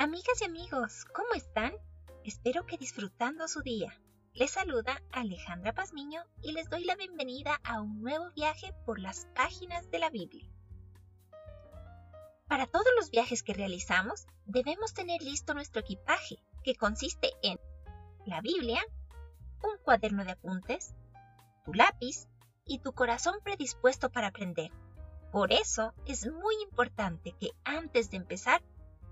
Amigas y amigos, ¿cómo están? Espero que disfrutando su día. Les saluda Alejandra Pazmiño y les doy la bienvenida a un nuevo viaje por las páginas de la Biblia. Para todos los viajes que realizamos, debemos tener listo nuestro equipaje, que consiste en la Biblia, un cuaderno de apuntes, tu lápiz y tu corazón predispuesto para aprender. Por eso es muy importante que antes de empezar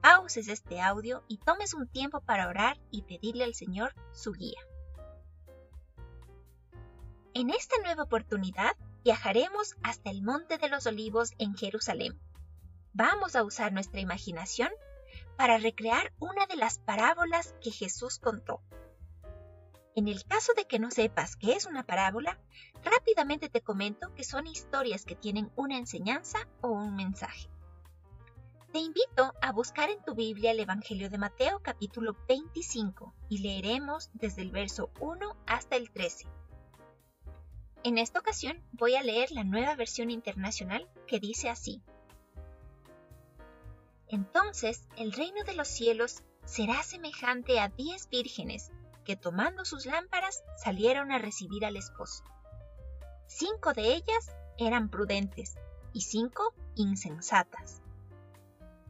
pauses este audio y tomes un tiempo para orar y pedirle al Señor su guía. En esta nueva oportunidad viajaremos hasta el Monte de los Olivos en Jerusalén. Vamos a usar nuestra imaginación para recrear una de las parábolas que Jesús contó. En el caso de que no sepas qué es una parábola, rápidamente te comento que son historias que tienen una enseñanza o un mensaje. Te invito a buscar en tu Biblia el Evangelio de Mateo capítulo 25 y leeremos desde el verso 1 hasta el 13. En esta ocasión voy a leer la nueva versión internacional que dice así. Entonces el reino de los cielos será semejante a diez vírgenes que tomando sus lámparas salieron a recibir al esposo. Cinco de ellas eran prudentes y cinco insensatas.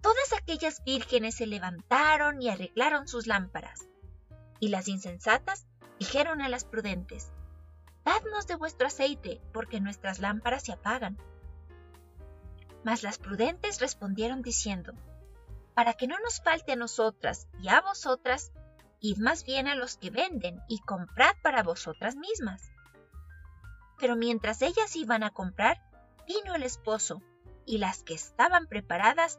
todas aquellas vírgenes se levantaron y arreglaron sus lámparas. Y las insensatas dijeron a las prudentes, Dadnos de vuestro aceite, porque nuestras lámparas se apagan. Mas las prudentes respondieron diciendo, Para que no nos falte a nosotras y a vosotras, id más bien a los que venden y comprad para vosotras mismas. Pero mientras ellas iban a comprar, vino el esposo, y las que estaban preparadas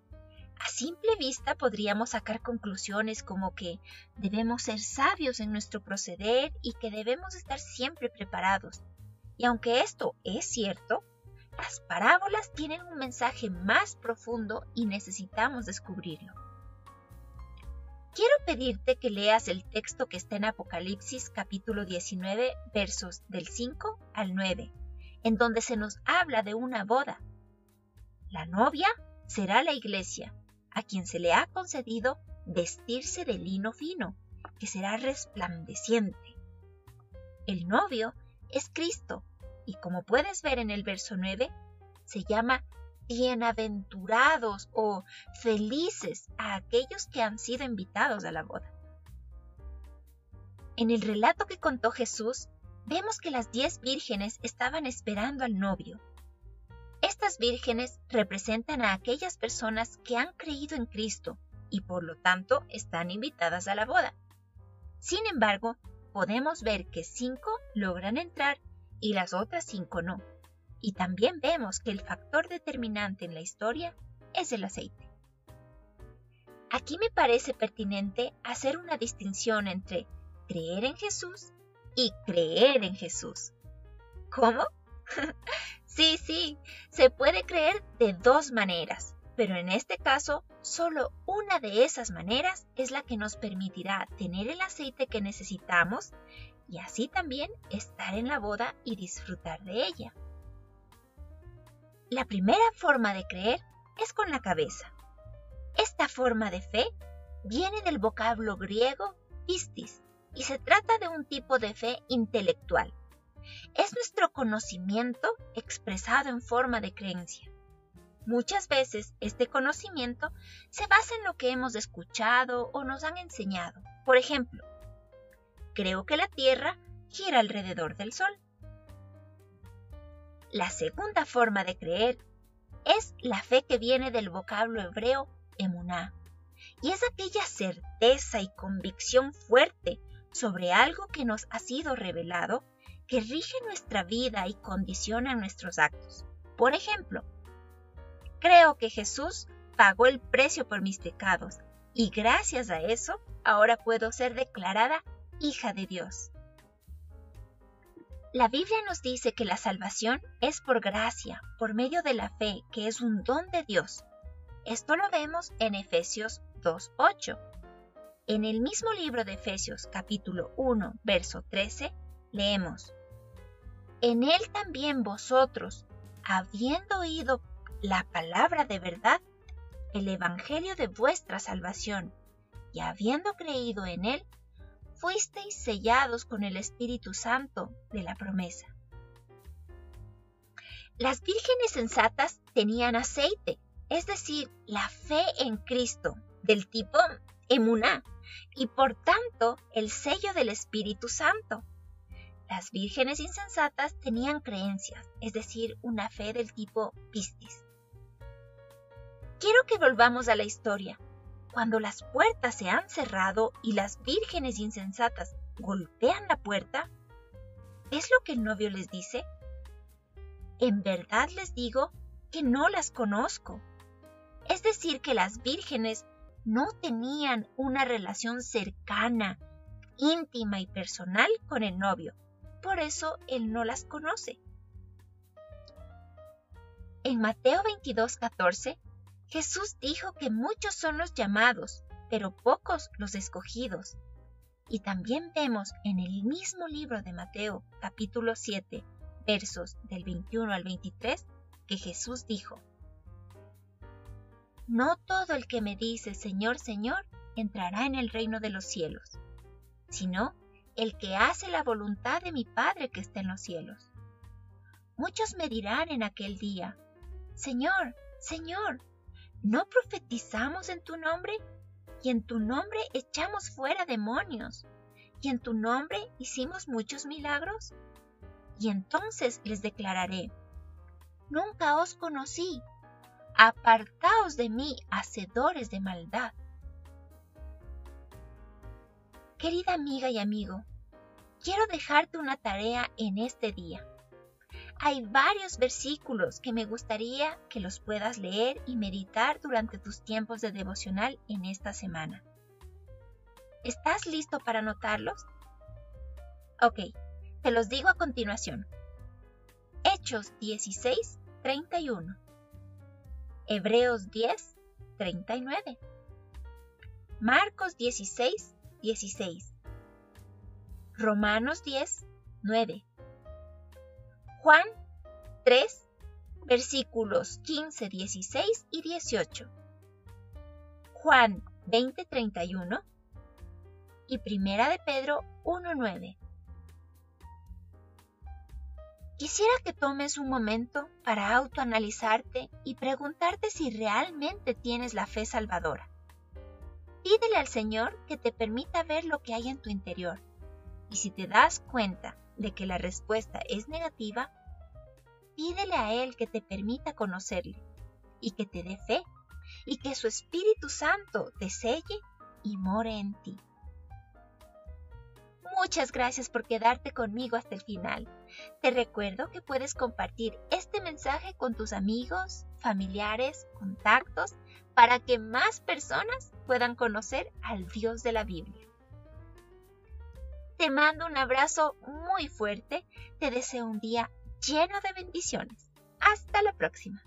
A simple vista podríamos sacar conclusiones como que debemos ser sabios en nuestro proceder y que debemos estar siempre preparados. Y aunque esto es cierto, las parábolas tienen un mensaje más profundo y necesitamos descubrirlo. Quiero pedirte que leas el texto que está en Apocalipsis capítulo 19 versos del 5 al 9, en donde se nos habla de una boda. La novia será la iglesia a quien se le ha concedido vestirse de lino fino, que será resplandeciente. El novio es Cristo, y como puedes ver en el verso 9, se llama bienaventurados o felices a aquellos que han sido invitados a la boda. En el relato que contó Jesús, vemos que las diez vírgenes estaban esperando al novio, estas vírgenes representan a aquellas personas que han creído en Cristo y por lo tanto están invitadas a la boda. Sin embargo, podemos ver que cinco logran entrar y las otras cinco no. Y también vemos que el factor determinante en la historia es el aceite. Aquí me parece pertinente hacer una distinción entre creer en Jesús y creer en Jesús. ¿Cómo? Sí, sí, se puede creer de dos maneras, pero en este caso solo una de esas maneras es la que nos permitirá tener el aceite que necesitamos y así también estar en la boda y disfrutar de ella. La primera forma de creer es con la cabeza. Esta forma de fe viene del vocablo griego pistis y se trata de un tipo de fe intelectual es nuestro conocimiento expresado en forma de creencia. Muchas veces este conocimiento se basa en lo que hemos escuchado o nos han enseñado. Por ejemplo, creo que la Tierra gira alrededor del Sol. La segunda forma de creer es la fe que viene del vocablo hebreo emuná, y es aquella certeza y convicción fuerte sobre algo que nos ha sido revelado que rige nuestra vida y condiciona nuestros actos. Por ejemplo, creo que Jesús pagó el precio por mis pecados y gracias a eso ahora puedo ser declarada hija de Dios. La Biblia nos dice que la salvación es por gracia, por medio de la fe, que es un don de Dios. Esto lo vemos en Efesios 2.8. En el mismo libro de Efesios capítulo 1, verso 13, leemos, En él también vosotros, habiendo oído la palabra de verdad, el Evangelio de vuestra salvación, y habiendo creído en él, fuisteis sellados con el Espíritu Santo de la promesa. Las vírgenes sensatas tenían aceite, es decir, la fe en Cristo, del tipo emuná, y por tanto el sello del Espíritu Santo. Las vírgenes insensatas tenían creencias, es decir, una fe del tipo pistis. Quiero que volvamos a la historia cuando las puertas se han cerrado y las vírgenes insensatas golpean la puerta, ¿es lo que el novio les dice? En verdad les digo que no las conozco. Es decir, que las vírgenes no tenían una relación cercana, íntima y personal con el novio. Por eso él no las conoce. En Mateo 22, 14 Jesús dijo que muchos son los llamados, pero pocos los escogidos. Y también vemos en el mismo libro de Mateo, capítulo 7, versos del 21 al 23, que Jesús dijo, No todo el que me dice Señor, Señor, entrará en el reino de los cielos, sino el que hace la voluntad de mi Padre que está en los cielos. Muchos me dirán en aquel día, Señor, Señor, ¿No profetizamos en tu nombre? Y en tu nombre echamos fuera demonios. Y en tu nombre hicimos muchos milagros. Y entonces les declararé, nunca os conocí. Apartaos de mí, hacedores de maldad. Querida amiga y amigo, quiero dejarte una tarea en este día hay varios versículos que me gustaría que los puedas leer y meditar durante tus tiempos de devocional en esta semana. ¿Estás listo para anotarlos? Ok, te los digo a continuación. Hechos 16, 31. Hebreos 10, 39. Marcos 16, 16. Romanos 10, 9. Juan 3, versículos 15, 16 y 18. Juan 20, 31 y Primera de Pedro 1, 9. Quisiera que tomes un momento para autoanalizarte y preguntarte si realmente tienes la fe salvadora. Pídele al Señor que te permita ver lo que hay en tu interior. Y si te das cuenta de que la respuesta es negativa, pídele a Él que te permita conocerle y que te dé fe y que su Espíritu Santo te selle y more en ti. Muchas gracias por quedarte conmigo hasta el final. Te recuerdo que puedes compartir este mensaje con tus amigos, familiares, contactos, para que más personas puedan conocer al Dios de la Biblia. Te mando un abrazo muy fuerte, te deseo un día lleno de bendiciones. Hasta la próxima.